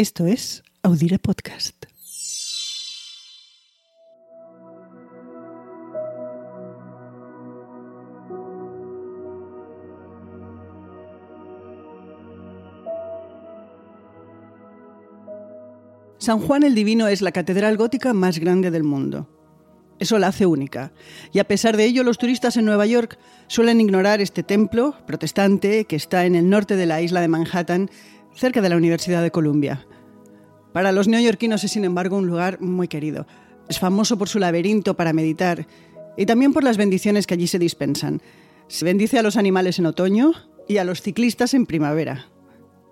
Esto es Audire Podcast. San Juan el Divino es la catedral gótica más grande del mundo. Eso la hace única. Y a pesar de ello, los turistas en Nueva York suelen ignorar este templo protestante que está en el norte de la isla de Manhattan, cerca de la Universidad de Columbia. Para los neoyorquinos es, sin embargo, un lugar muy querido. Es famoso por su laberinto para meditar y también por las bendiciones que allí se dispensan. Se bendice a los animales en otoño y a los ciclistas en primavera.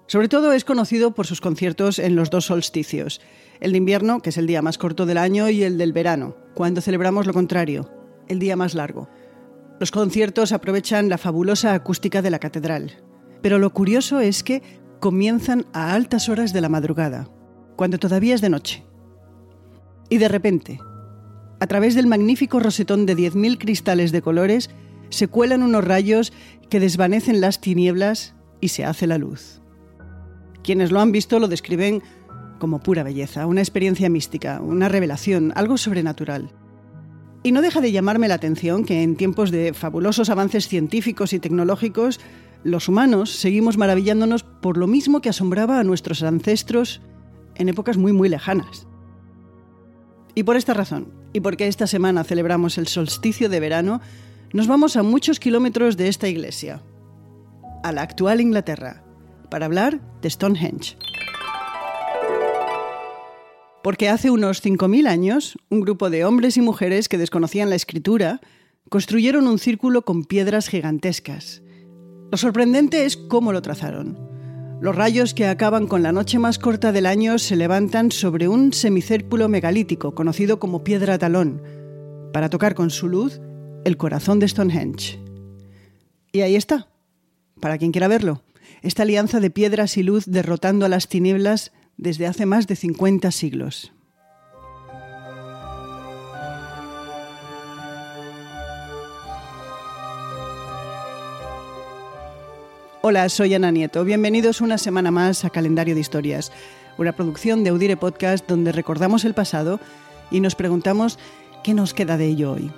Sobre todo es conocido por sus conciertos en los dos solsticios, el de invierno, que es el día más corto del año, y el del verano, cuando celebramos lo contrario, el día más largo. Los conciertos aprovechan la fabulosa acústica de la catedral. Pero lo curioso es que comienzan a altas horas de la madrugada, cuando todavía es de noche. Y de repente, a través del magnífico rosetón de 10.000 cristales de colores, se cuelan unos rayos que desvanecen las tinieblas y se hace la luz. Quienes lo han visto lo describen como pura belleza, una experiencia mística, una revelación, algo sobrenatural. Y no deja de llamarme la atención que en tiempos de fabulosos avances científicos y tecnológicos, los humanos seguimos maravillándonos por lo mismo que asombraba a nuestros ancestros en épocas muy muy lejanas. Y por esta razón, y porque esta semana celebramos el solsticio de verano, nos vamos a muchos kilómetros de esta iglesia, a la actual Inglaterra, para hablar de Stonehenge. Porque hace unos 5.000 años, un grupo de hombres y mujeres que desconocían la escritura construyeron un círculo con piedras gigantescas. Lo sorprendente es cómo lo trazaron. Los rayos que acaban con la noche más corta del año se levantan sobre un semicírculo megalítico conocido como piedra talón, para tocar con su luz el corazón de Stonehenge. Y ahí está, para quien quiera verlo, esta alianza de piedras y luz derrotando a las tinieblas desde hace más de 50 siglos. Hola, soy Ana Nieto. Bienvenidos una semana más a Calendario de Historias, una producción de Audire Podcast donde recordamos el pasado y nos preguntamos qué nos queda de ello hoy.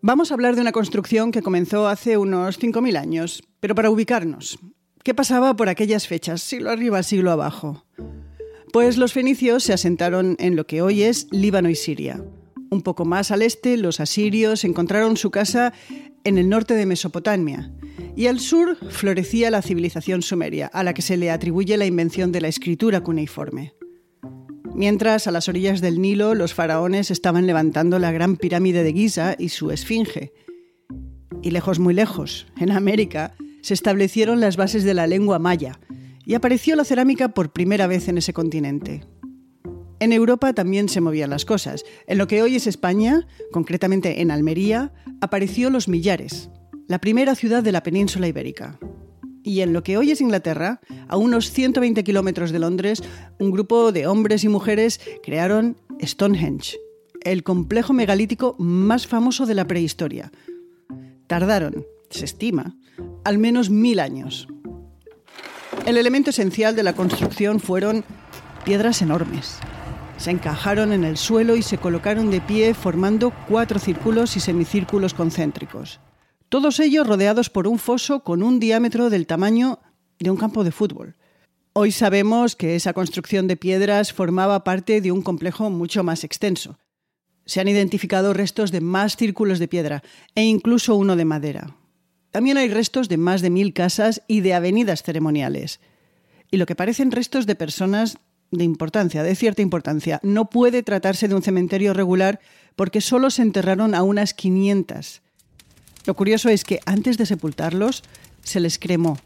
Vamos a hablar de una construcción que comenzó hace unos 5.000 años, pero para ubicarnos. ¿Qué pasaba por aquellas fechas, siglo arriba, siglo abajo? Pues los fenicios se asentaron en lo que hoy es Líbano y Siria. Un poco más al este, los asirios encontraron su casa en el norte de Mesopotamia. Y al sur florecía la civilización sumeria, a la que se le atribuye la invención de la escritura cuneiforme. Mientras, a las orillas del Nilo, los faraones estaban levantando la gran pirámide de Giza y su esfinge. Y lejos, muy lejos, en América, se establecieron las bases de la lengua maya, y apareció la cerámica por primera vez en ese continente. En Europa también se movían las cosas. En lo que hoy es España, concretamente en Almería, apareció Los Millares, la primera ciudad de la península ibérica. Y en lo que hoy es Inglaterra, a unos 120 kilómetros de Londres, un grupo de hombres y mujeres crearon Stonehenge, el complejo megalítico más famoso de la prehistoria. Tardaron, se estima, al menos mil años. El elemento esencial de la construcción fueron piedras enormes. Se encajaron en el suelo y se colocaron de pie formando cuatro círculos y semicírculos concéntricos. Todos ellos rodeados por un foso con un diámetro del tamaño de un campo de fútbol. Hoy sabemos que esa construcción de piedras formaba parte de un complejo mucho más extenso. Se han identificado restos de más círculos de piedra e incluso uno de madera. También hay restos de más de mil casas y de avenidas ceremoniales. Y lo que parecen restos de personas de importancia, de cierta importancia. No puede tratarse de un cementerio regular porque solo se enterraron a unas 500. Lo curioso es que antes de sepultarlos se les cremó.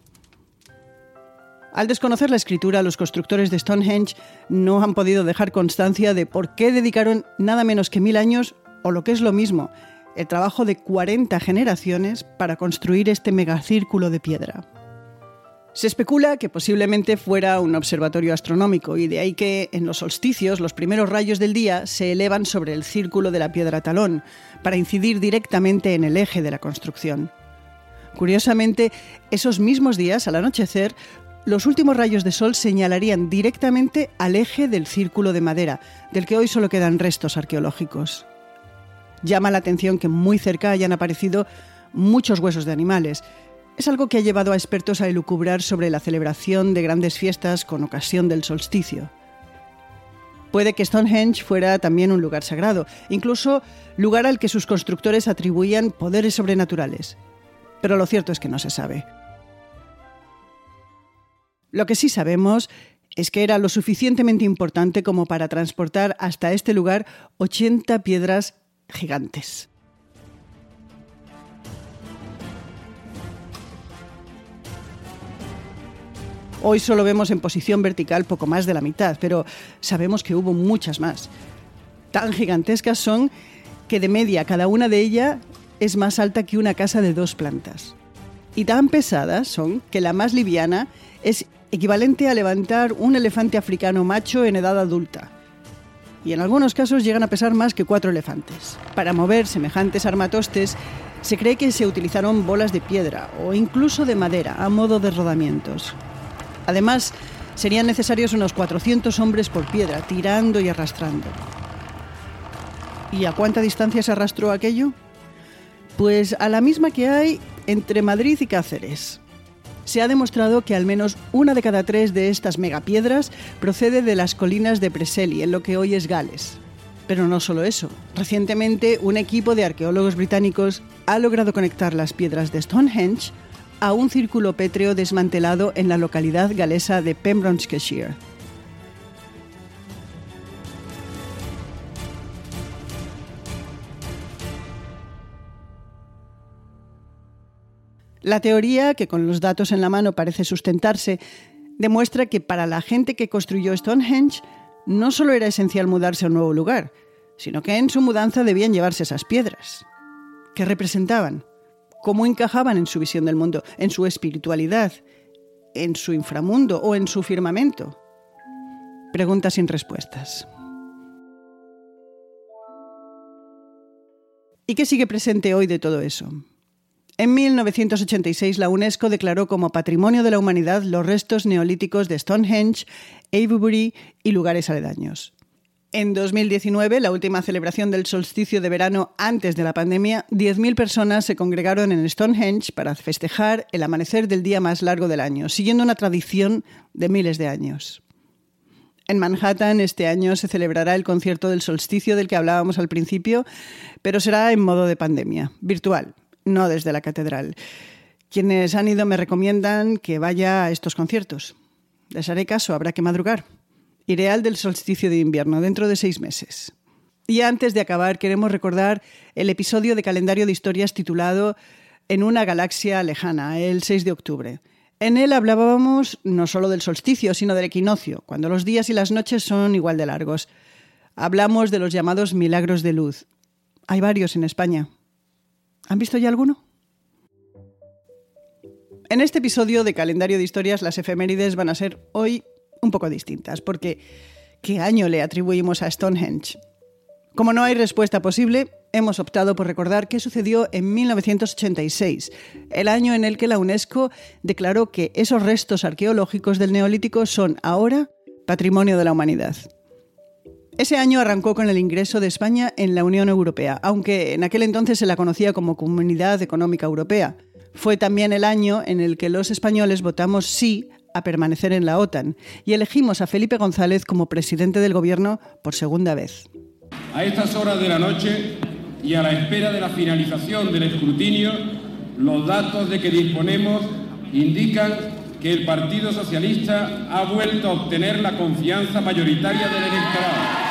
Al desconocer la escritura, los constructores de Stonehenge no han podido dejar constancia de por qué dedicaron nada menos que mil años, o lo que es lo mismo, el trabajo de 40 generaciones para construir este megacírculo de piedra. Se especula que posiblemente fuera un observatorio astronómico y de ahí que en los solsticios los primeros rayos del día se elevan sobre el círculo de la piedra talón para incidir directamente en el eje de la construcción. Curiosamente, esos mismos días, al anochecer, los últimos rayos de sol señalarían directamente al eje del círculo de madera, del que hoy solo quedan restos arqueológicos. Llama la atención que muy cerca hayan aparecido muchos huesos de animales, es algo que ha llevado a expertos a elucubrar sobre la celebración de grandes fiestas con ocasión del solsticio. Puede que Stonehenge fuera también un lugar sagrado, incluso lugar al que sus constructores atribuían poderes sobrenaturales. Pero lo cierto es que no se sabe. Lo que sí sabemos es que era lo suficientemente importante como para transportar hasta este lugar 80 piedras gigantes. Hoy solo vemos en posición vertical poco más de la mitad, pero sabemos que hubo muchas más. Tan gigantescas son que de media cada una de ellas es más alta que una casa de dos plantas. Y tan pesadas son que la más liviana es equivalente a levantar un elefante africano macho en edad adulta. Y en algunos casos llegan a pesar más que cuatro elefantes. Para mover semejantes armatostes se cree que se utilizaron bolas de piedra o incluso de madera a modo de rodamientos. Además, serían necesarios unos 400 hombres por piedra, tirando y arrastrando. ¿Y a cuánta distancia se arrastró aquello? Pues a la misma que hay entre Madrid y Cáceres. Se ha demostrado que al menos una de cada tres de estas megapiedras procede de las colinas de Preseli, en lo que hoy es Gales. Pero no solo eso. Recientemente, un equipo de arqueólogos británicos ha logrado conectar las piedras de Stonehenge a un círculo pétreo desmantelado en la localidad galesa de Pembrokeshire. La teoría, que con los datos en la mano parece sustentarse, demuestra que para la gente que construyó Stonehenge no solo era esencial mudarse a un nuevo lugar, sino que en su mudanza debían llevarse esas piedras. ¿Qué representaban? cómo encajaban en su visión del mundo, en su espiritualidad, en su inframundo o en su firmamento. Preguntas sin respuestas. ¿Y qué sigue presente hoy de todo eso? En 1986 la UNESCO declaró como Patrimonio de la Humanidad los restos neolíticos de Stonehenge, Avebury y lugares aledaños. En 2019, la última celebración del solsticio de verano antes de la pandemia, 10.000 personas se congregaron en Stonehenge para festejar el amanecer del día más largo del año, siguiendo una tradición de miles de años. En Manhattan este año se celebrará el concierto del solsticio del que hablábamos al principio, pero será en modo de pandemia, virtual, no desde la catedral. Quienes han ido me recomiendan que vaya a estos conciertos. Les haré caso, habrá que madrugar. Ideal del solsticio de invierno, dentro de seis meses. Y antes de acabar, queremos recordar el episodio de calendario de historias titulado En una galaxia lejana, el 6 de octubre. En él hablábamos no solo del solsticio, sino del equinoccio, cuando los días y las noches son igual de largos. Hablamos de los llamados milagros de luz. Hay varios en España. ¿Han visto ya alguno? En este episodio de Calendario de Historias, las efemérides van a ser hoy un poco distintas, porque ¿qué año le atribuimos a Stonehenge? Como no hay respuesta posible, hemos optado por recordar qué sucedió en 1986, el año en el que la UNESCO declaró que esos restos arqueológicos del Neolítico son ahora patrimonio de la humanidad. Ese año arrancó con el ingreso de España en la Unión Europea, aunque en aquel entonces se la conocía como Comunidad Económica Europea. Fue también el año en el que los españoles votamos sí a permanecer en la OTAN y elegimos a Felipe González como presidente del gobierno por segunda vez. A estas horas de la noche y a la espera de la finalización del escrutinio, los datos de que disponemos indican que el Partido Socialista ha vuelto a obtener la confianza mayoritaria del electorado.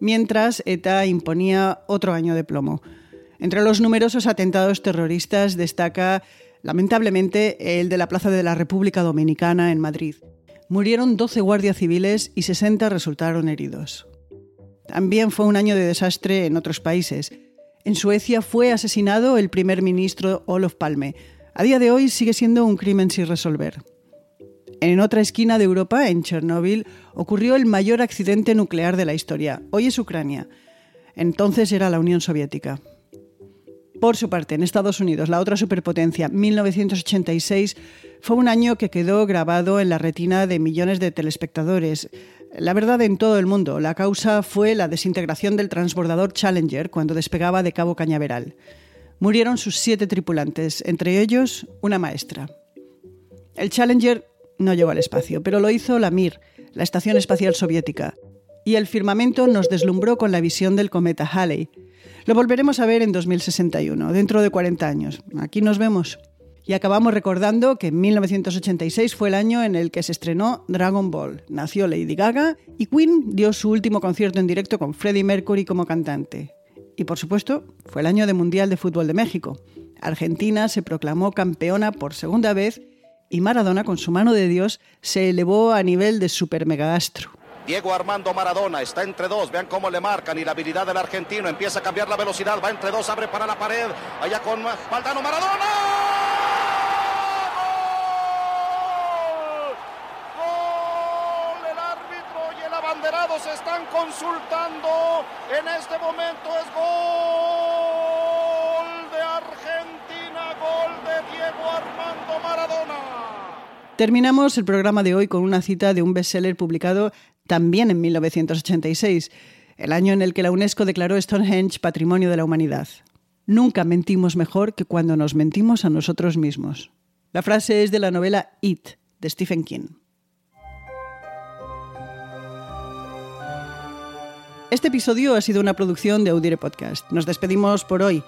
Mientras ETA imponía otro año de plomo. Entre los numerosos atentados terroristas destaca lamentablemente el de la Plaza de la República Dominicana en Madrid. Murieron 12 guardias civiles y 60 resultaron heridos. También fue un año de desastre en otros países. En Suecia fue asesinado el primer ministro Olof Palme, A día de hoy sigue siendo un crimen sin resolver. En otra esquina de Europa, en Chernóbil, ocurrió el mayor accidente nuclear de la historia. Hoy es Ucrania. Entonces era la Unión Soviética. Por su parte, en Estados Unidos, la otra superpotencia, 1986, fue un año que quedó grabado en la retina de millones de telespectadores. La verdad en todo el mundo, la causa fue la desintegración del transbordador Challenger cuando despegaba de Cabo Cañaveral. Murieron sus siete tripulantes, entre ellos una maestra. El Challenger no llegó al espacio, pero lo hizo la Mir, la Estación Espacial Soviética, y el firmamento nos deslumbró con la visión del cometa Halley. Lo volveremos a ver en 2061, dentro de 40 años. Aquí nos vemos. Y acabamos recordando que 1986 fue el año en el que se estrenó Dragon Ball, nació Lady Gaga y Queen dio su último concierto en directo con Freddie Mercury como cantante. Y por supuesto, fue el año de Mundial de Fútbol de México. Argentina se proclamó campeona por segunda vez y Maradona, con su mano de Dios, se elevó a nivel de super megastro. Diego Armando Maradona está entre dos, vean cómo le marcan y la habilidad del argentino empieza a cambiar la velocidad, va entre dos, abre para la pared, allá con Valdano Maradona. se están consultando. En este momento es gol de Argentina, gol de Diego Armando Maradona. Terminamos el programa de hoy con una cita de un bestseller publicado también en 1986, el año en el que la UNESCO declaró Stonehenge Patrimonio de la Humanidad. Nunca mentimos mejor que cuando nos mentimos a nosotros mismos. La frase es de la novela It, de Stephen King. Este episodio ha sido una producción de Audire Podcast. Nos despedimos por hoy.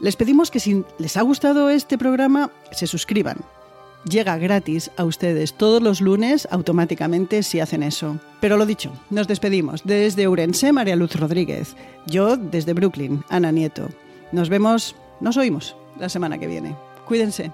Les pedimos que si les ha gustado este programa, se suscriban. Llega gratis a ustedes todos los lunes automáticamente si hacen eso. Pero lo dicho, nos despedimos. Desde Urense, María Luz Rodríguez. Yo desde Brooklyn, Ana Nieto. Nos vemos, nos oímos la semana que viene. Cuídense.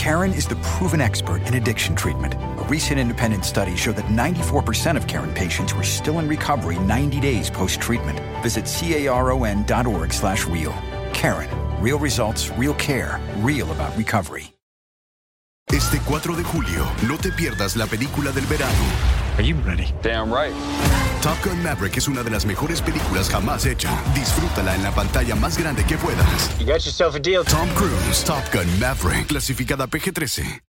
Karen is the proven expert in addiction treatment. A recent independent study showed that 94% of Karen patients were still in recovery 90 days post-treatment. Visit caron.org slash real. Karen. Real results, real care, real about recovery. Este 4 de julio, no te pierdas la película del verano. Are you ready? Damn right. Top Gun Maverick es una de las mejores películas jamás hecha. Disfrútala en la pantalla más grande que puedas. You got yourself a deal. Tom Cruise, Top Gun Maverick, clasificada PG-13.